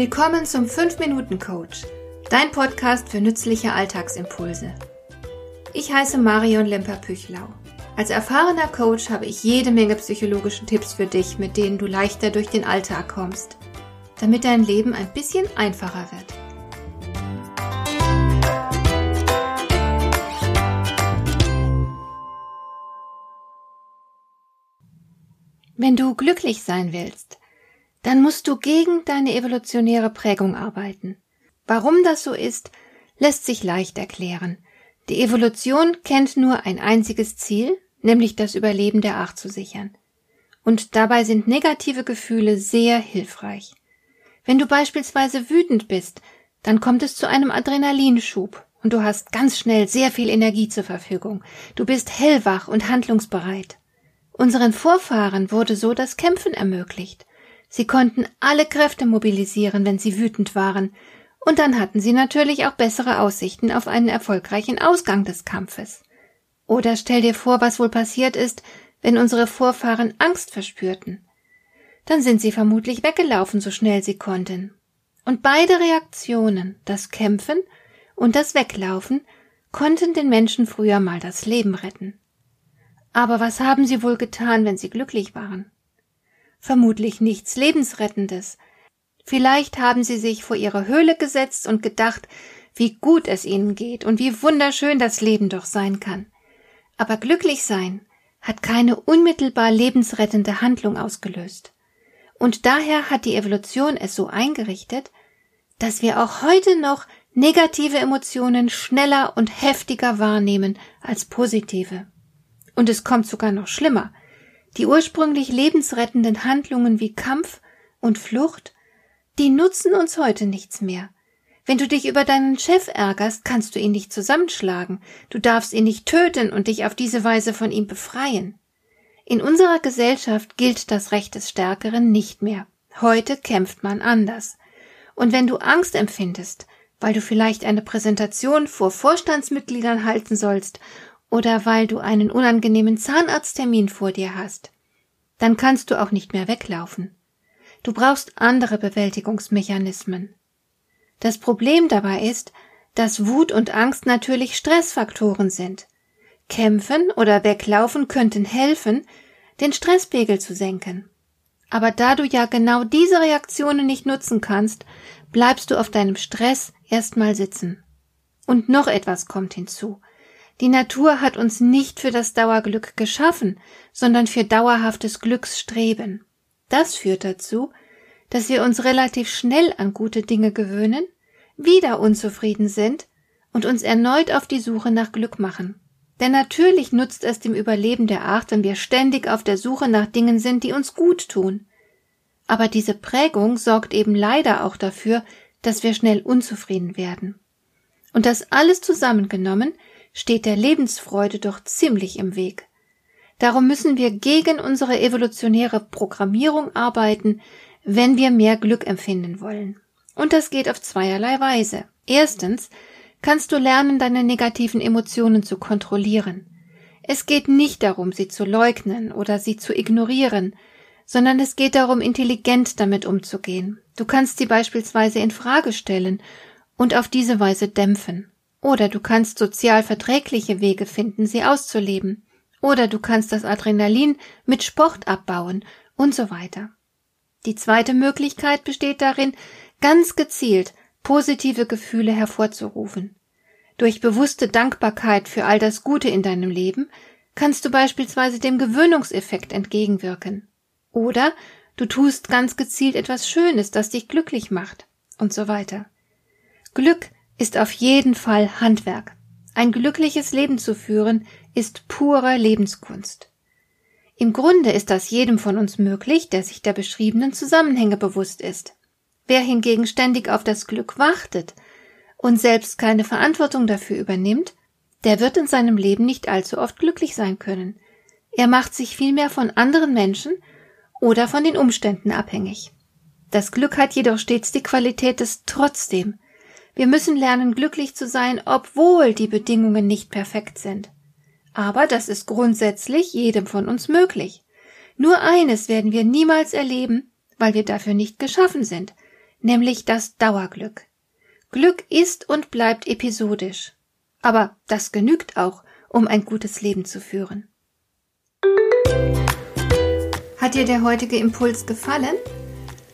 Willkommen zum 5-Minuten-Coach, dein Podcast für nützliche Alltagsimpulse. Ich heiße Marion Lemper-Püchlau. Als erfahrener Coach habe ich jede Menge psychologische Tipps für dich, mit denen du leichter durch den Alltag kommst, damit dein Leben ein bisschen einfacher wird. Wenn du glücklich sein willst, dann musst du gegen deine evolutionäre Prägung arbeiten. Warum das so ist, lässt sich leicht erklären. Die Evolution kennt nur ein einziges Ziel, nämlich das Überleben der Art zu sichern. Und dabei sind negative Gefühle sehr hilfreich. Wenn du beispielsweise wütend bist, dann kommt es zu einem Adrenalinschub und du hast ganz schnell sehr viel Energie zur Verfügung. Du bist hellwach und handlungsbereit. Unseren Vorfahren wurde so das Kämpfen ermöglicht. Sie konnten alle Kräfte mobilisieren, wenn sie wütend waren, und dann hatten sie natürlich auch bessere Aussichten auf einen erfolgreichen Ausgang des Kampfes. Oder stell dir vor, was wohl passiert ist, wenn unsere Vorfahren Angst verspürten. Dann sind sie vermutlich weggelaufen, so schnell sie konnten. Und beide Reaktionen, das Kämpfen und das Weglaufen, konnten den Menschen früher mal das Leben retten. Aber was haben sie wohl getan, wenn sie glücklich waren? Vermutlich nichts Lebensrettendes. Vielleicht haben sie sich vor ihre Höhle gesetzt und gedacht, wie gut es ihnen geht und wie wunderschön das Leben doch sein kann. Aber glücklich sein hat keine unmittelbar lebensrettende Handlung ausgelöst. Und daher hat die Evolution es so eingerichtet, dass wir auch heute noch negative Emotionen schneller und heftiger wahrnehmen als positive. Und es kommt sogar noch schlimmer. Die ursprünglich lebensrettenden Handlungen wie Kampf und Flucht, die nutzen uns heute nichts mehr. Wenn du dich über deinen Chef ärgerst, kannst du ihn nicht zusammenschlagen, du darfst ihn nicht töten und dich auf diese Weise von ihm befreien. In unserer Gesellschaft gilt das Recht des Stärkeren nicht mehr. Heute kämpft man anders. Und wenn du Angst empfindest, weil du vielleicht eine Präsentation vor Vorstandsmitgliedern halten sollst oder weil du einen unangenehmen Zahnarzttermin vor dir hast, dann kannst du auch nicht mehr weglaufen. Du brauchst andere Bewältigungsmechanismen. Das Problem dabei ist, dass Wut und Angst natürlich Stressfaktoren sind. Kämpfen oder weglaufen könnten helfen, den Stresspegel zu senken. Aber da du ja genau diese Reaktionen nicht nutzen kannst, bleibst du auf deinem Stress erstmal sitzen. Und noch etwas kommt hinzu. Die Natur hat uns nicht für das Dauerglück geschaffen, sondern für dauerhaftes Glücksstreben. Das führt dazu, dass wir uns relativ schnell an gute Dinge gewöhnen, wieder unzufrieden sind und uns erneut auf die Suche nach Glück machen. Denn natürlich nutzt es dem Überleben der Art, wenn wir ständig auf der Suche nach Dingen sind, die uns gut tun. Aber diese Prägung sorgt eben leider auch dafür, dass wir schnell unzufrieden werden. Und das alles zusammengenommen steht der Lebensfreude doch ziemlich im Weg. Darum müssen wir gegen unsere evolutionäre Programmierung arbeiten, wenn wir mehr Glück empfinden wollen. Und das geht auf zweierlei Weise. Erstens kannst du lernen, deine negativen Emotionen zu kontrollieren. Es geht nicht darum, sie zu leugnen oder sie zu ignorieren, sondern es geht darum, intelligent damit umzugehen. Du kannst sie beispielsweise in Frage stellen und auf diese Weise dämpfen. Oder du kannst sozial verträgliche Wege finden, sie auszuleben. Oder du kannst das Adrenalin mit Sport abbauen und so weiter. Die zweite Möglichkeit besteht darin, ganz gezielt positive Gefühle hervorzurufen. Durch bewusste Dankbarkeit für all das Gute in deinem Leben kannst du beispielsweise dem Gewöhnungseffekt entgegenwirken. Oder du tust ganz gezielt etwas Schönes, das dich glücklich macht und so weiter. Glück ist auf jeden Fall Handwerk. Ein glückliches Leben zu führen ist pure Lebenskunst. Im Grunde ist das jedem von uns möglich, der sich der beschriebenen Zusammenhänge bewusst ist. Wer hingegen ständig auf das Glück wartet und selbst keine Verantwortung dafür übernimmt, der wird in seinem Leben nicht allzu oft glücklich sein können. Er macht sich vielmehr von anderen Menschen oder von den Umständen abhängig. Das Glück hat jedoch stets die Qualität des Trotzdem, wir müssen lernen, glücklich zu sein, obwohl die Bedingungen nicht perfekt sind. Aber das ist grundsätzlich jedem von uns möglich. Nur eines werden wir niemals erleben, weil wir dafür nicht geschaffen sind. nämlich das Dauerglück. Glück ist und bleibt episodisch. Aber das genügt auch, um ein gutes Leben zu führen. Hat dir der heutige Impuls gefallen?